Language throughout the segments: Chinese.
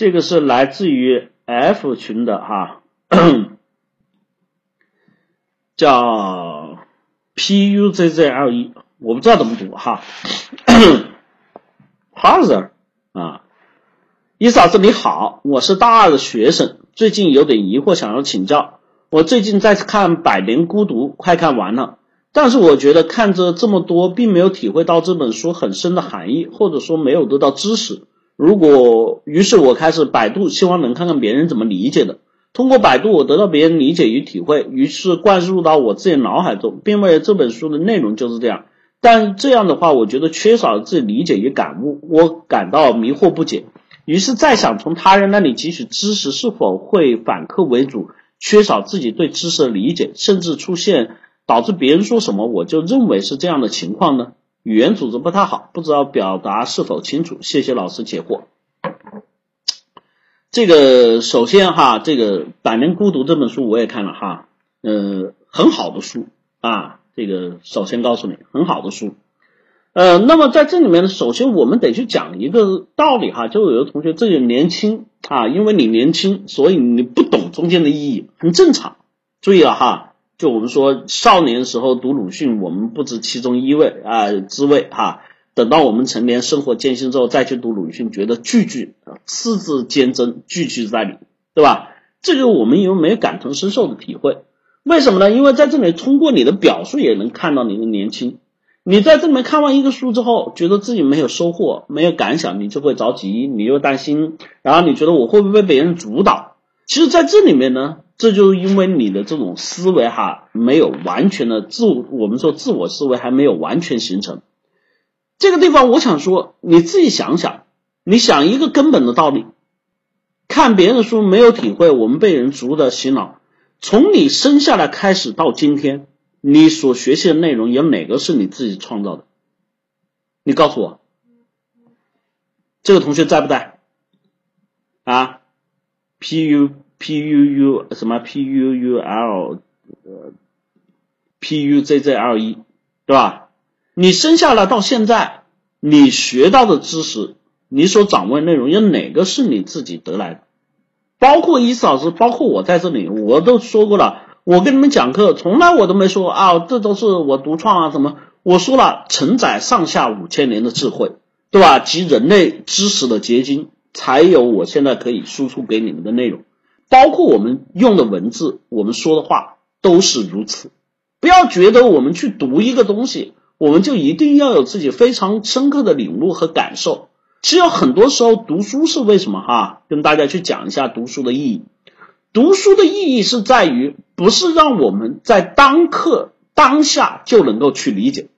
这个是来自于 F 群的哈，叫 P U Z Z L E，我不知道怎么读哈 p a z e r 啊，伊嫂子你好，我是大二的学生，最近有点疑惑想要请教。我最近在看《百年孤独》，快看完了。但是我觉得看着这么多，并没有体会到这本书很深的含义，或者说没有得到知识。如果，于是我开始百度，希望能看看别人怎么理解的。通过百度，我得到别人理解与体会，于是灌入到我自己脑海中，并为这本书的内容就是这样。但这样的话，我觉得缺少了自己理解与感悟，我感到迷惑不解。于是再想从他人那里汲取知识，是否会反客为主，缺少自己对知识的理解，甚至出现。导致别人说什么，我就认为是这样的情况呢？语言组织不太好，不知道表达是否清楚，谢谢老师解惑。这个首先哈，这个《百年孤独》这本书我也看了哈，呃，很好的书啊。这个首先告诉你，很好的书。呃，那么在这里面呢，首先我们得去讲一个道理哈，就有的同学这个年轻啊，因为你年轻，所以你不懂中间的意义，很正常。注意了哈。就我们说，少年时候读鲁迅，我们不知其中一味啊滋味哈。等到我们成年，生活艰辛之后，再去读鲁迅，觉得句句啊字字尖针，句句在理，对吧？这个我们有没有感同身受的体会？为什么呢？因为在这里通过你的表述也能看到你的年轻。你在这里面看完一个书之后，觉得自己没有收获，没有感想，你就会着急，你又担心，然后你觉得我会不会被别人主导？其实，在这里面呢。这就是因为你的这种思维哈没有完全的自我们说自我思维还没有完全形成。这个地方我想说，你自己想想，你想一个根本的道理，看别人的书没有体会，我们被人逐的洗脑。从你生下来开始到今天，你所学习的内容有哪个是你自己创造的？你告诉我，这个同学在不在？啊？P U。P U U 什么 P U U L 呃 P U Z Z L E 对吧？你生下来到现在，你学到的知识，你所掌握的内容，有哪个是你自己得来的？包括伊思老师，包括我在这里，我都说过了。我跟你们讲课，从来我都没说啊，这都是我独创啊，什么？我说了，承载上下五千年的智慧，对吧？及人类知识的结晶，才有我现在可以输出给你们的内容。包括我们用的文字，我们说的话都是如此。不要觉得我们去读一个东西，我们就一定要有自己非常深刻的领悟和感受。其实很多时候读书是为什么？哈，跟大家去讲一下读书的意义。读书的意义是在于，不是让我们在当刻当下就能够去理解。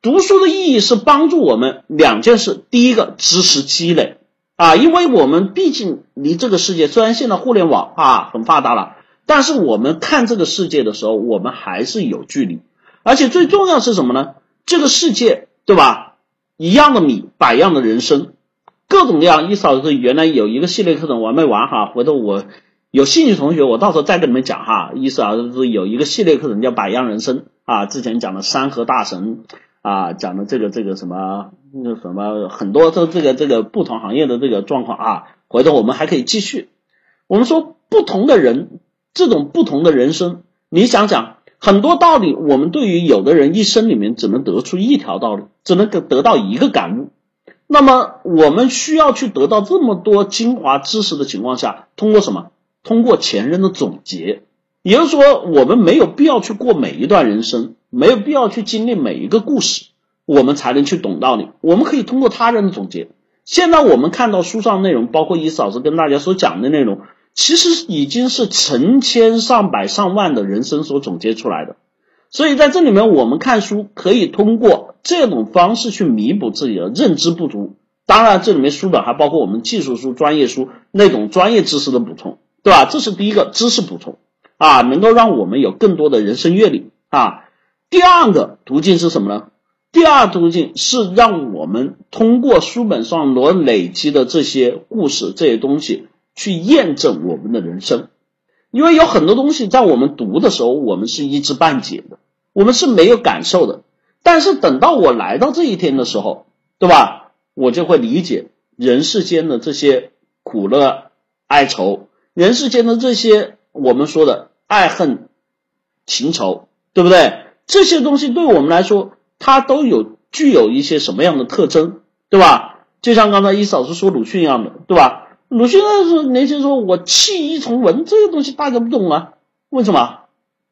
读书的意义是帮助我们两件事：第一个，知识积累。啊，因为我们毕竟离这个世界，虽然现在互联网啊很发达了，但是我们看这个世界的时候，我们还是有距离。而且最重要是什么呢？这个世界，对吧？一样的米，百样的人生，各种各样。意思是原来有一个系列课程，我还没完哈，回头我有兴趣同学，我到时候再跟你们讲哈。意思啊，是有一个系列课程叫百样人生啊，之前讲的山河大神。啊，讲的这个这个什么那什么很多这这个这个不同行业的这个状况啊，回头我们还可以继续。我们说不同的人，这种不同的人生，你想想很多道理，我们对于有的人一生里面只能得出一条道理，只能得得到一个感悟。那么我们需要去得到这么多精华知识的情况下，通过什么？通过前人的总结。也就是说，我们没有必要去过每一段人生。没有必要去经历每一个故事，我们才能去懂道理。我们可以通过他人的总结。现在我们看到书上内容，包括伊思老师跟大家所讲的内容，其实已经是成千上百上万的人生所总结出来的。所以在这里面，我们看书可以通过这种方式去弥补自己的认知不足。当然，这里面书本还包括我们技术书、专业书那种专业知识的补充，对吧？这是第一个知识补充啊，能够让我们有更多的人生阅历啊。第二个途径是什么呢？第二途径是让我们通过书本上所累积的这些故事、这些东西去验证我们的人生。因为有很多东西在我们读的时候，我们是一知半解的，我们是没有感受的。但是等到我来到这一天的时候，对吧？我就会理解人世间的这些苦乐哀愁，人世间的这些我们说的爱恨情仇，对不对？这些东西对我们来说，它都有具有一些什么样的特征，对吧？就像刚才一嫂子说鲁迅一样的，对吧？鲁迅那时候年轻说，我弃医从文，这个东西大家不懂啊，为什么？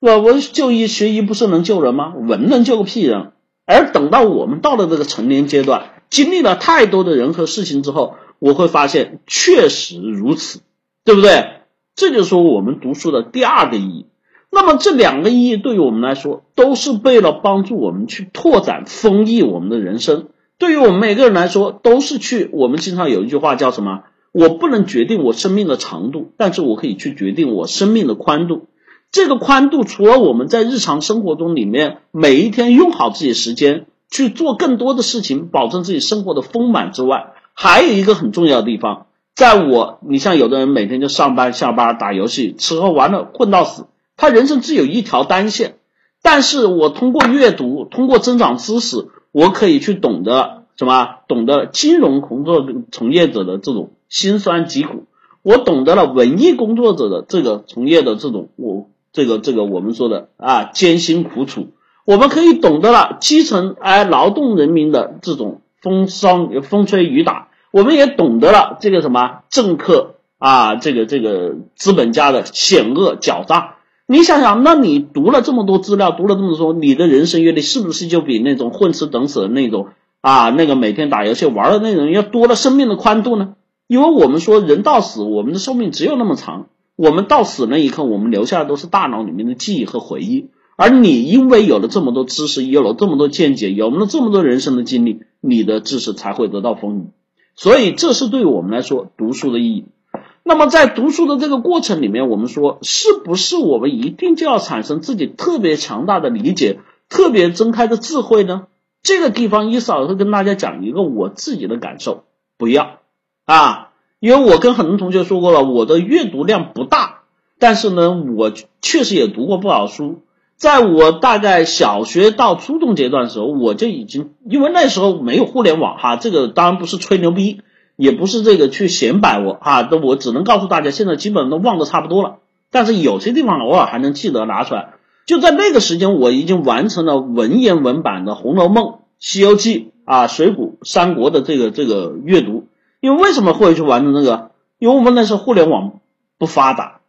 是吧？我就医学医不是能救人吗？文能救个屁人！而等到我们到了这个成年阶段，经历了太多的人和事情之后，我会发现确实如此，对不对？这就是说我们读书的第二个意义。那么这两个意义对于我们来说，都是为了帮助我们去拓展、丰益我们的人生。对于我们每个人来说，都是去。我们经常有一句话叫什么？我不能决定我生命的长度，但是我可以去决定我生命的宽度。这个宽度，除了我们在日常生活中里面每一天用好自己时间去做更多的事情，保证自己生活的丰满之外，还有一个很重要的地方，在我，你像有的人每天就上班、下班、打游戏、吃喝玩乐，混到死，他人生只有一条单线。但是我通过阅读，通过增长知识，我可以去懂得什么？懂得金融工作从业者的这种。辛酸疾苦，我懂得了文艺工作者的这个从业的这种我这个这个我们说的啊艰辛苦楚，我们可以懂得了基层哎劳动人民的这种风霜风吹雨打，我们也懂得了这个什么政客啊这个这个资本家的险恶狡诈。你想想，那你读了这么多资料，读了这么多，你的人生阅历是不是就比那种混吃等死的那种啊那个每天打游戏玩的那种要多了生命的宽度呢？因为我们说人到死，我们的寿命只有那么长。我们到死那一刻，我们留下的都是大脑里面的记忆和回忆。而你因为有了这么多知识，有了这么多见解，有了这么多人生的经历，你的知识才会得到丰盈。所以，这是对于我们来说读书的意义。那么，在读书的这个过程里面，我们说是不是我们一定就要产生自己特别强大的理解、特别睁开的智慧呢？这个地方，伊嫂会跟大家讲一个我自己的感受：不要。啊，因为我跟很多同学说过了，我的阅读量不大，但是呢，我确实也读过不少书。在我大概小学到初中阶段的时候，我就已经，因为那时候没有互联网哈，这个当然不是吹牛逼，也不是这个去显摆我哈，都我只能告诉大家，现在基本上都忘得差不多了，但是有些地方偶尔还能记得拿出来。就在那个时间，我已经完成了文言文版的《红楼梦》《西游记》啊《水浒》《三国》的这个这个阅读。因为为什么会去完成这个？因为我们那时候互联网不发达，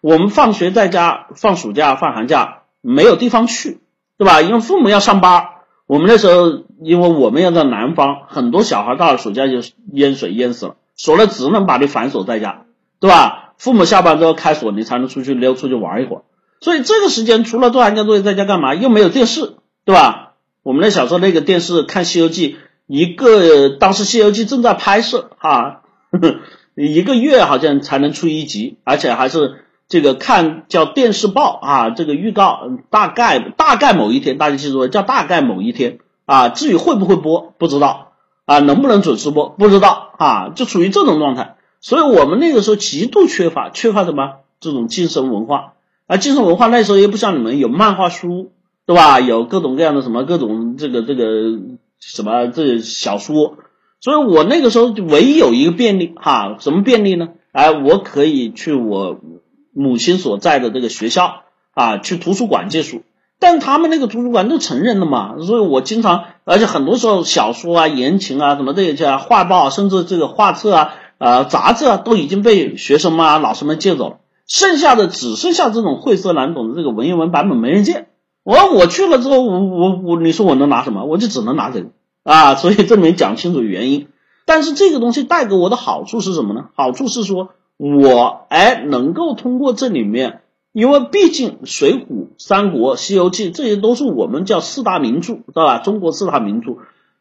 我们放学在家放暑假放寒假没有地方去，对吧？因为父母要上班，我们那时候因为我们要在南方，很多小孩到了暑假就淹水淹死了，锁了只能把你反锁在家，对吧？父母下班之后开锁，你才能出去溜出去玩一会儿。所以这个时间除了做寒假作业在家干嘛？又没有电视，对吧？我们那小时候那个电视看《西游记》。一个当时《西游记》正在拍摄啊，一个月好像才能出一集，而且还是这个看叫电视报啊，这个预告大概大概某一天，大家记住叫大概某一天啊，至于会不会播不知道啊，能不能准时播不知道啊，就处于这种状态。所以我们那个时候极度缺乏缺乏什么这种精神文化啊，精神文化那时候也不像你们有漫画书对吧？有各种各样的什么各种这个这个。什么这小说，所以我那个时候唯一有一个便利哈，什么便利呢？哎，我可以去我母亲所在的这个学校啊，去图书馆借书。但他们那个图书馆都成人的嘛，所以我经常，而且很多时候小说啊、言情啊、什么这些画报，甚至这个画册啊、呃杂志啊，都已经被学生们、啊、老师们借走了，剩下的只剩下这种晦涩难懂的这个文言文版本没人借。我我去了之后，我我我，你说我能拿什么？我就只能拿这个啊！所以这里面讲清楚原因。但是这个东西带给我的好处是什么呢？好处是说我哎能够通过这里面，因为毕竟《水浒》《三国》《西游记》这些都是我们叫四大名著，知道吧？中国四大名著，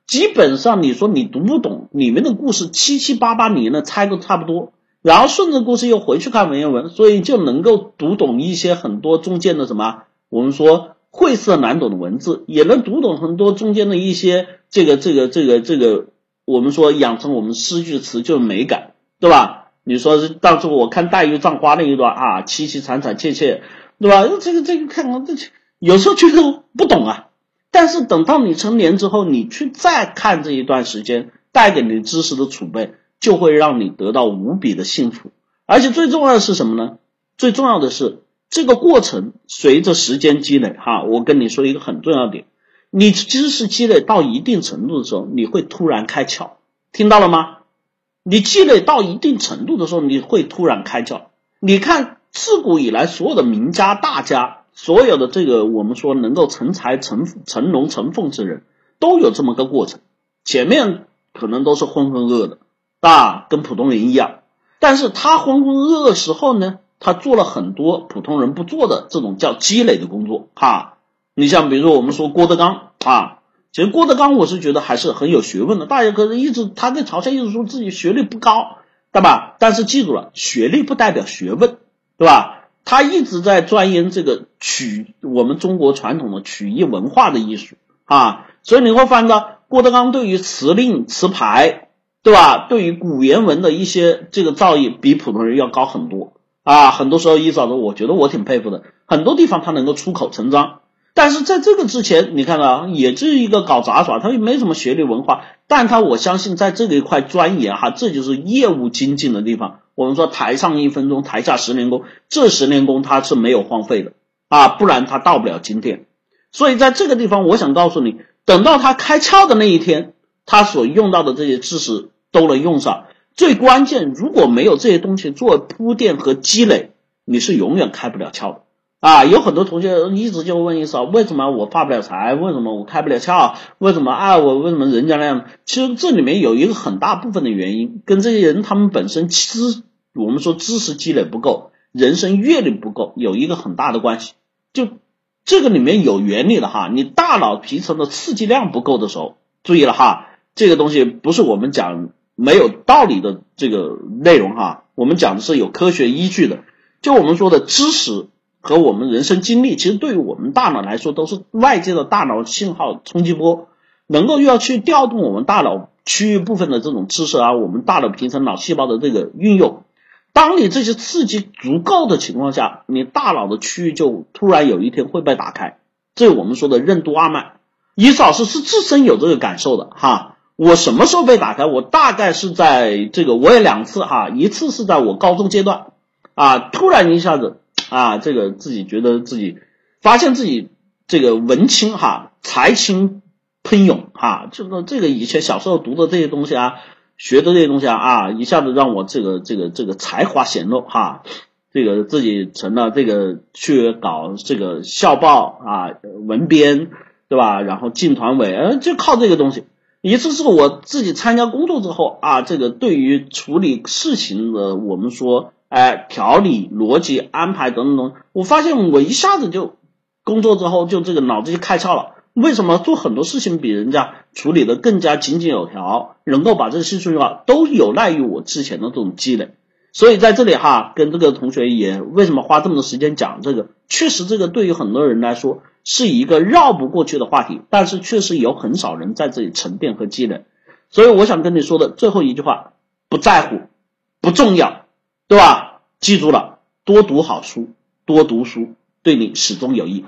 基本上你说你读不懂里面的故事，七七八八你能猜个差不多，然后顺着故事又回去看文言文，所以就能够读懂一些很多中间的什么，我们说。晦涩难懂的文字，也能读懂很多中间的一些这个这个这个这个，我们说养成我们诗句词就是美感，对吧？你说是当初我看黛玉葬花那一段啊，凄凄惨惨切切，对吧？这个这个看啊，这有时候觉得不懂啊。但是等到你成年之后，你去再看这一段时间带给你知识的储备，就会让你得到无比的幸福。而且最重要的是什么呢？最重要的是这个过程随着时间积累，哈，我跟你说一个很重要点，你知识积累到一定程度的时候，你会突然开窍，听到了吗？你积累到一定程度的时候，你会突然开窍。你看，自古以来所有的名家大家，所有的这个我们说能够成才成成龙成凤之人，都有这么个过程。前面可能都是浑浑噩的，啊，跟普通人一样。但是他浑浑噩噩时候呢，他做了很多普通人不做的这种叫积累的工作。哈，你像比如说我们说郭德纲啊。其实郭德纲，我是觉得还是很有学问的。大家可是一直他在嘲笑，一直说自己学历不高，对吧？但是记住了，学历不代表学问，对吧？他一直在钻研这个曲，我们中国传统的曲艺文化的艺术啊。所以你会发现到，郭德纲对于词令词牌，对吧？对于古言文的一些这个造诣，比普通人要高很多啊。很多时候，一嫂子，我觉得我挺佩服的，很多地方他能够出口成章。但是在这个之前，你看啊，也是一个搞杂耍，他又没什么学历文化，但他我相信在这个一块钻研哈，这就是业务精进的地方。我们说台上一分钟，台下十年功，这十年功他是没有荒废的啊，不然他到不了今天。所以在这个地方，我想告诉你，等到他开窍的那一天，他所用到的这些知识都能用上。最关键，如果没有这些东西做铺垫和积累，你是永远开不了窍的。啊，有很多同学一直就问一嫂，为什么我发不了财？为什么我开不了窍？为什么啊？我为什么人家那样？其实这里面有一个很大部分的原因，跟这些人他们本身知，我们说知识积累不够，人生阅历不够，有一个很大的关系。就这个里面有原理的哈，你大脑皮层的刺激量不够的时候，注意了哈，这个东西不是我们讲没有道理的这个内容哈，我们讲的是有科学依据的。就我们说的知识。和我们人生经历，其实对于我们大脑来说，都是外界的大脑信号冲击波，能够又要去调动我们大脑区域部分的这种知识啊，我们大脑皮层脑细胞的这个运用。当你这些刺激足够的情况下，你大脑的区域就突然有一天会被打开，这我们说的任督二脉。伊老师是自身有这个感受的哈。我什么时候被打开？我大概是在这个，我也两次哈，一次是在我高中阶段啊，突然一下子。啊，这个自己觉得自己发现自己这个文青哈，才情喷涌哈，这个这个以前小时候读的这些东西啊，学的这些东西啊啊，一下子让我这个这个这个才华显露哈，这个自己成了这个去搞这个校报啊，文编对吧？然后进团委，呃，就靠这个东西。一次是我自己参加工作之后啊，这个对于处理事情的，我们说。哎，条理、逻辑、安排等等等，我发现我一下子就工作之后就这个脑子就开窍了。为什么做很多事情比人家处理的更加井井有条，能够把这个事情化，都有赖于我之前的这种积累。所以在这里哈，跟这个同学也为什么花这么多时间讲这个？确实，这个对于很多人来说是一个绕不过去的话题，但是确实有很少人在这里沉淀和积累。所以我想跟你说的最后一句话：不在乎，不重要。对吧？记住了，多读好书，多读书对你始终有益。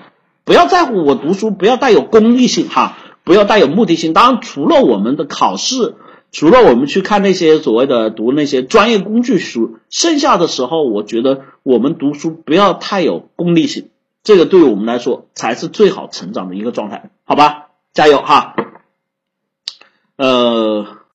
不要在乎我读书，不要带有功利性哈，不要带有目的性。当然，除了我们的考试，除了我们去看那些所谓的读那些专业工具书，剩下的时候，我觉得我们读书不要太有功利性，这个对于我们来说才是最好成长的一个状态，好吧？加油哈！呃。